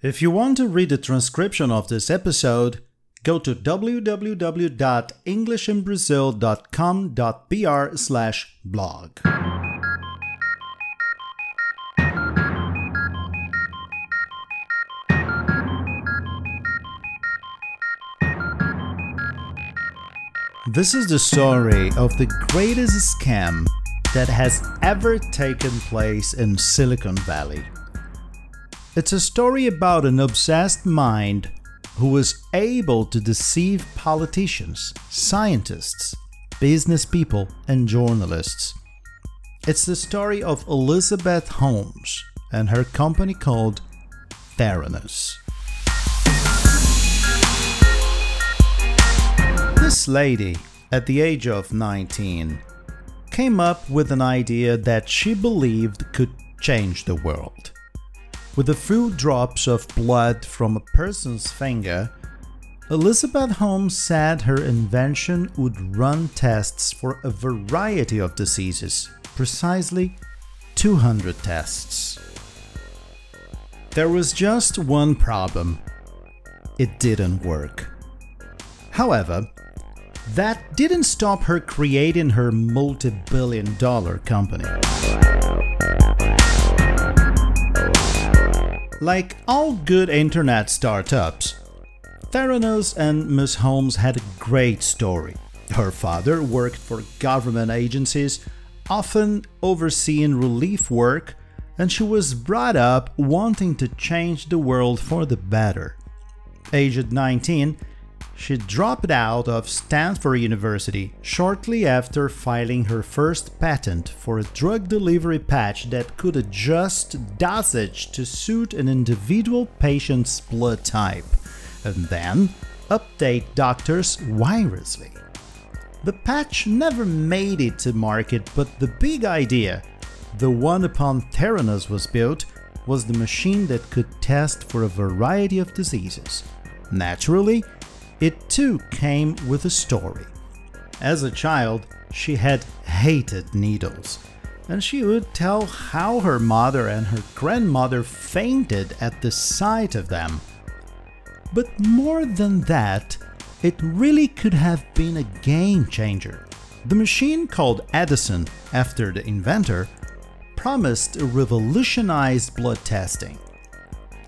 If you want to read the transcription of this episode, go to www.englishinbrazil.com.br/blog. This is the story of the greatest scam that has ever taken place in Silicon Valley. It's a story about an obsessed mind who was able to deceive politicians, scientists, business people, and journalists. It's the story of Elizabeth Holmes and her company called Theranos. This lady, at the age of 19, came up with an idea that she believed could change the world. With a few drops of blood from a person's finger, Elizabeth Holmes said her invention would run tests for a variety of diseases, precisely 200 tests. There was just one problem it didn't work. However, that didn't stop her creating her multi billion dollar company. Like all good internet startups, Theranos and Ms. Holmes had a great story. Her father worked for government agencies, often overseeing relief work, and she was brought up wanting to change the world for the better. Aged 19, she dropped out of Stanford University shortly after filing her first patent for a drug delivery patch that could adjust dosage to suit an individual patient's blood type, and then update doctors wirelessly. The patch never made it to market, but the big idea, the one upon Theranos was built, was the machine that could test for a variety of diseases. Naturally, it too came with a story. As a child, she had hated needles, and she would tell how her mother and her grandmother fainted at the sight of them. But more than that, it really could have been a game changer. The machine called Edison, after the inventor, promised to revolutionize blood testing.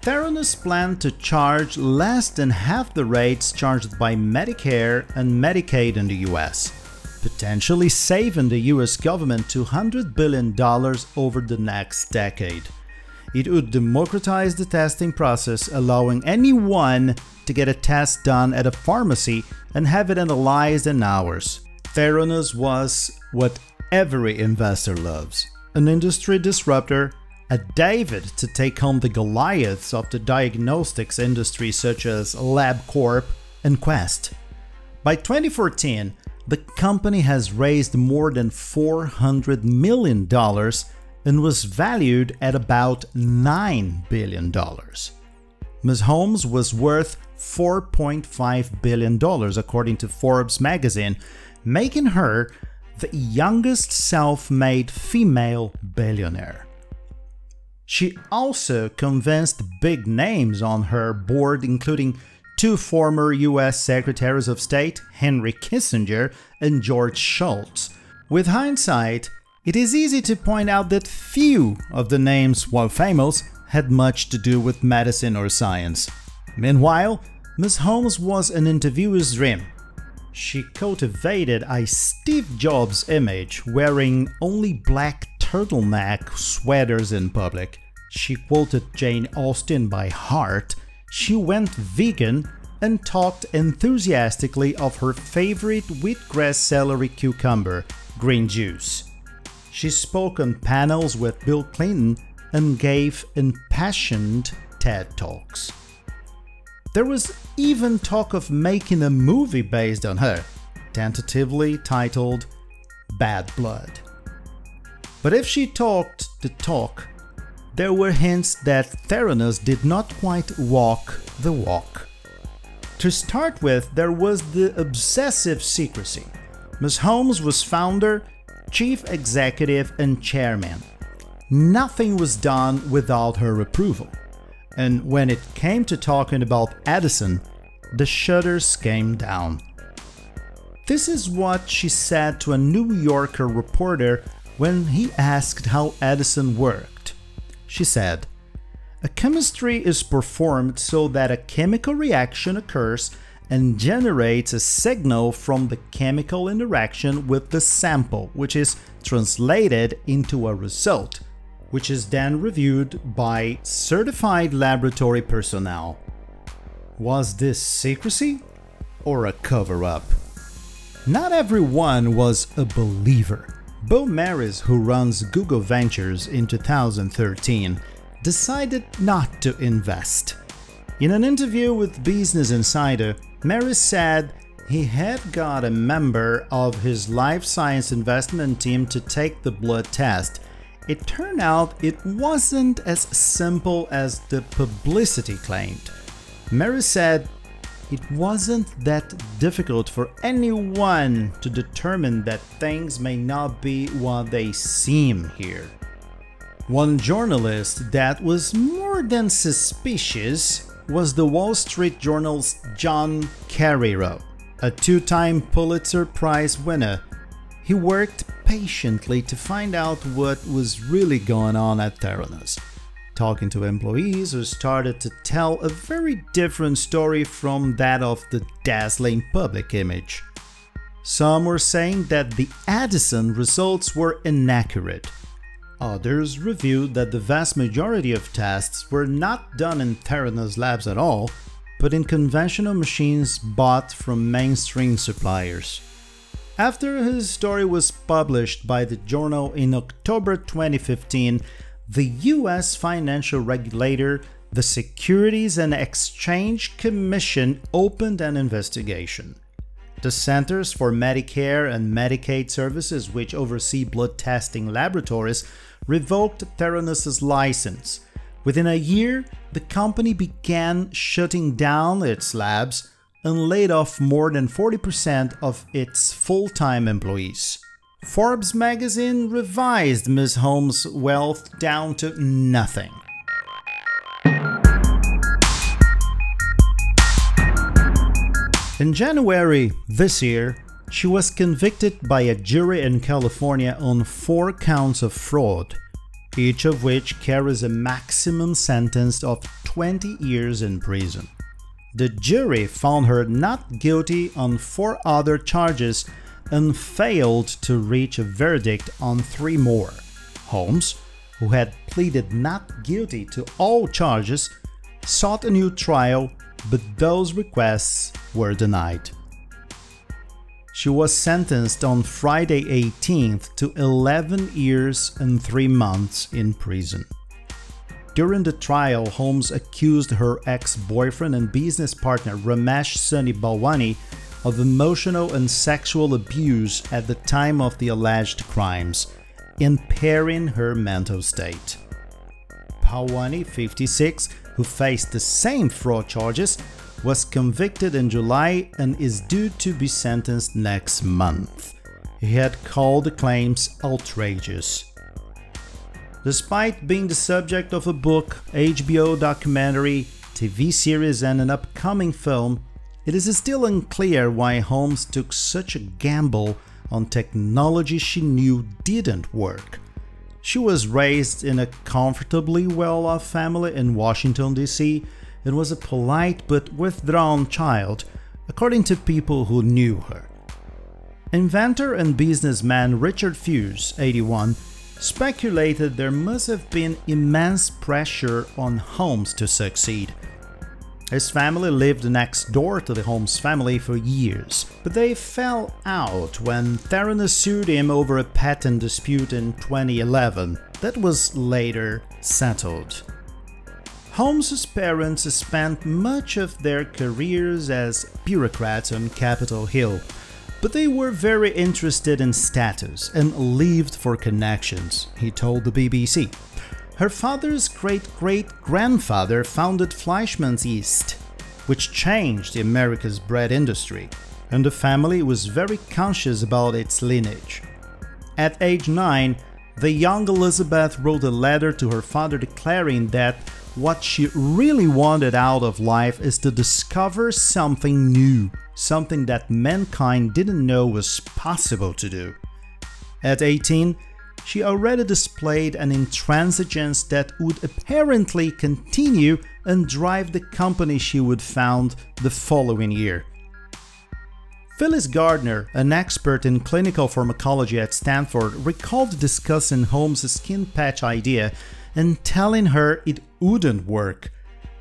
Theranos planned to charge less than half the rates charged by Medicare and Medicaid in the US, potentially saving the US government $200 billion over the next decade. It would democratize the testing process, allowing anyone to get a test done at a pharmacy and have it analyzed in hours. Theranos was what every investor loves an industry disruptor a David to take on the Goliaths of the diagnostics industry such as LabCorp and Quest. By 2014, the company has raised more than $400 million and was valued at about $9 billion. Ms. Holmes was worth $4.5 billion according to Forbes magazine, making her the youngest self made female billionaire. She also convinced big names on her board, including two former US Secretaries of State, Henry Kissinger and George Shultz. With hindsight, it is easy to point out that few of the names, while famous, had much to do with medicine or science. Meanwhile, Ms. Holmes was an interviewer's dream. She cultivated a Steve Jobs image, wearing only black turtleneck sweaters in public. She quoted Jane Austen by heart. She went vegan and talked enthusiastically of her favorite wheatgrass celery cucumber, green juice. She spoke on panels with Bill Clinton and gave impassioned TED Talks. There was even talk of making a movie based on her, tentatively titled Bad Blood. But if she talked the talk, there were hints that Theranos did not quite walk the walk. To start with, there was the obsessive secrecy. Ms. Holmes was founder, chief executive, and chairman. Nothing was done without her approval. and when it came to talking about Edison, the shutters came down. This is what she said to a New Yorker reporter when he asked how Edison worked. She said, A chemistry is performed so that a chemical reaction occurs and generates a signal from the chemical interaction with the sample, which is translated into a result, which is then reviewed by certified laboratory personnel. Was this secrecy or a cover up? Not everyone was a believer. Bo Maris, who runs Google Ventures in 2013, decided not to invest. In an interview with Business Insider, Maris said he had got a member of his life science investment team to take the blood test. It turned out it wasn't as simple as the publicity claimed. Maris said it wasn't that difficult for anyone to determine that things may not be what they seem here. One journalist that was more than suspicious was the Wall Street Journal's John Carreyrou, a two time Pulitzer Prize winner. He worked patiently to find out what was really going on at Theranos, talking to employees who started to tell a very different story from that of the dazzling public image. Some were saying that the Edison results were inaccurate Others reviewed that the vast majority of tests were not done in Theranos labs at all, but in conventional machines bought from mainstream suppliers. After his story was published by the journal in October 2015, the US financial regulator, the Securities and Exchange Commission, opened an investigation. The Centers for Medicare and Medicaid Services, which oversee blood testing laboratories, revoked Theranos' license. Within a year, the company began shutting down its labs and laid off more than 40% of its full time employees. Forbes magazine revised Ms. Holmes' wealth down to nothing. In January this year, she was convicted by a jury in California on four counts of fraud, each of which carries a maximum sentence of 20 years in prison. The jury found her not guilty on four other charges and failed to reach a verdict on three more. Holmes, who had pleaded not guilty to all charges, sought a new trial, but those requests were denied. She was sentenced on Friday 18th to 11 years and 3 months in prison. During the trial, Holmes accused her ex boyfriend and business partner Ramesh Sunny Balwani of emotional and sexual abuse at the time of the alleged crimes, impairing her mental state. Balwani, 56, who faced the same fraud charges, was convicted in July and is due to be sentenced next month. He had called the claims outrageous. Despite being the subject of a book, HBO documentary, TV series, and an upcoming film, it is still unclear why Holmes took such a gamble on technology she knew didn't work. She was raised in a comfortably well off family in Washington, D.C., and was a polite but withdrawn child, according to people who knew her. Inventor and businessman Richard Fuisz, 81, speculated there must have been immense pressure on Holmes to succeed. His family lived next door to the Holmes family for years, but they fell out when Theranos sued him over a patent dispute in 2011 that was later settled. Holmes's parents spent much of their careers as bureaucrats on Capitol Hill, but they were very interested in status and lived for connections, he told the BBC. Her father's great great grandfather founded Fleischmann's Yeast, which changed America's bread industry, and the family was very conscious about its lineage. At age 9, the young Elizabeth wrote a letter to her father declaring that what she really wanted out of life is to discover something new, something that mankind didn't know was possible to do. At 18, she already displayed an intransigence that would apparently continue and drive the company she would found the following year. Phyllis Gardner, an expert in clinical pharmacology at Stanford, recalled discussing Holmes' skin patch idea and telling her it wouldn't work.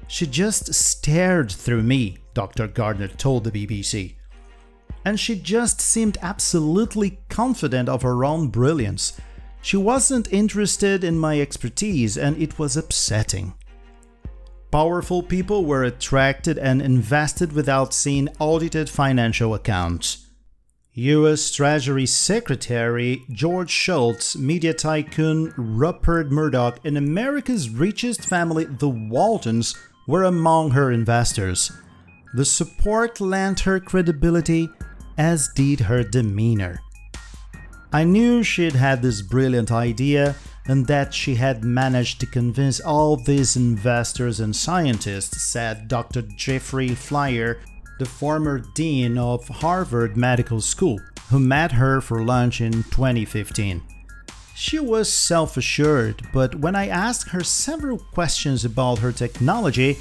She just stared through me, Dr. Gardner told the BBC. And she just seemed absolutely confident of her own brilliance. She wasn't interested in my expertise, and it was upsetting. Powerful people were attracted and invested without seeing audited financial accounts. US Treasury Secretary George Shultz, media tycoon Rupert Murdoch, and America's richest family, the Waltons, were among her investors. The support lent her credibility, as did her demeanor. I knew she'd had this brilliant idea and that she had managed to convince all these investors and scientists, said Dr. Jeffrey Flier, the former dean of Harvard Medical School, who met her for lunch in 2015. She was self assured, but when I asked her several questions about her technology,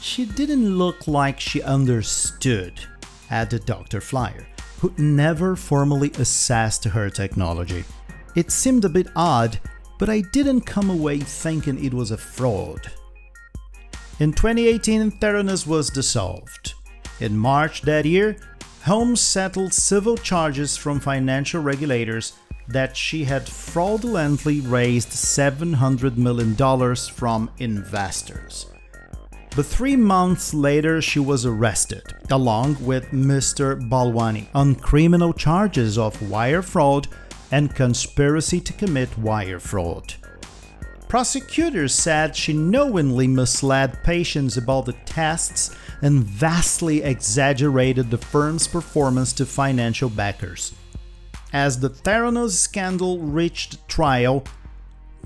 she didn't look like she understood, added Dr. Flier, who never formally assessed her technology. It seemed a bit odd but I didn't come away thinking it was a fraud. In 2018, Theranos was dissolved. In March that year, Holmes settled civil charges from financial regulators that she had fraudulently raised $700 million from investors. But three months later, she was arrested, along with Mr. Balwani, on criminal charges of wire fraud and conspiracy to commit wire fraud. Prosecutors said she knowingly misled patients about the tests and vastly exaggerated the firm's performance to financial backers. As the Theranos scandal reached trial,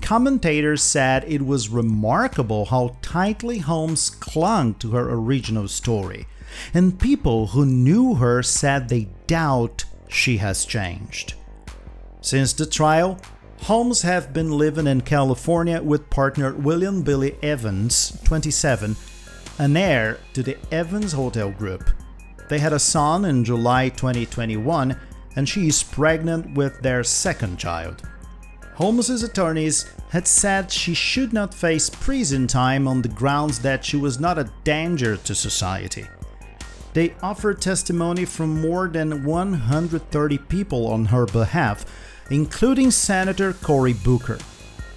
commentators said it was remarkable how tightly Holmes clung to her original story, and people who knew her said they doubt she has changed. Since the trial, Holmes have been living in California with partner William Billy Evans, 27, an heir to the Evans Hotel Group. They had a son in July 2021 and she is pregnant with their second child. Holmes's attorneys had said she should not face prison time on the grounds that she was not a danger to society. They offered testimony from more than 130 people on her behalf, including Senator Cory Booker.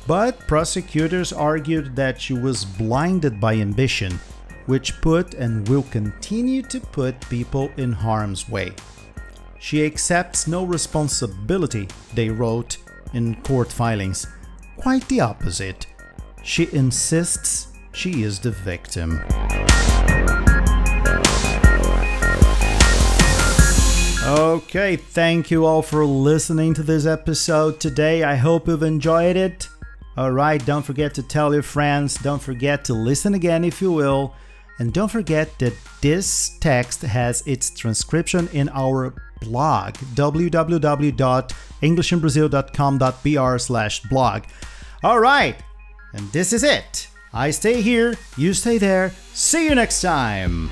But prosecutors argued that she was blinded by ambition, which put and will continue to put people in harm's way. She accepts no responsibility, they wrote in court filings. Quite the opposite. She insists she is the victim. Okay, thank you all for listening to this episode today. I hope you've enjoyed it. Alright, don't forget to tell your friends, don't forget to listen again if you will, and don't forget that this text has its transcription in our blog www.englishinbrazil.com.br slash blog. Alright, and this is it. I stay here, you stay there. See you next time.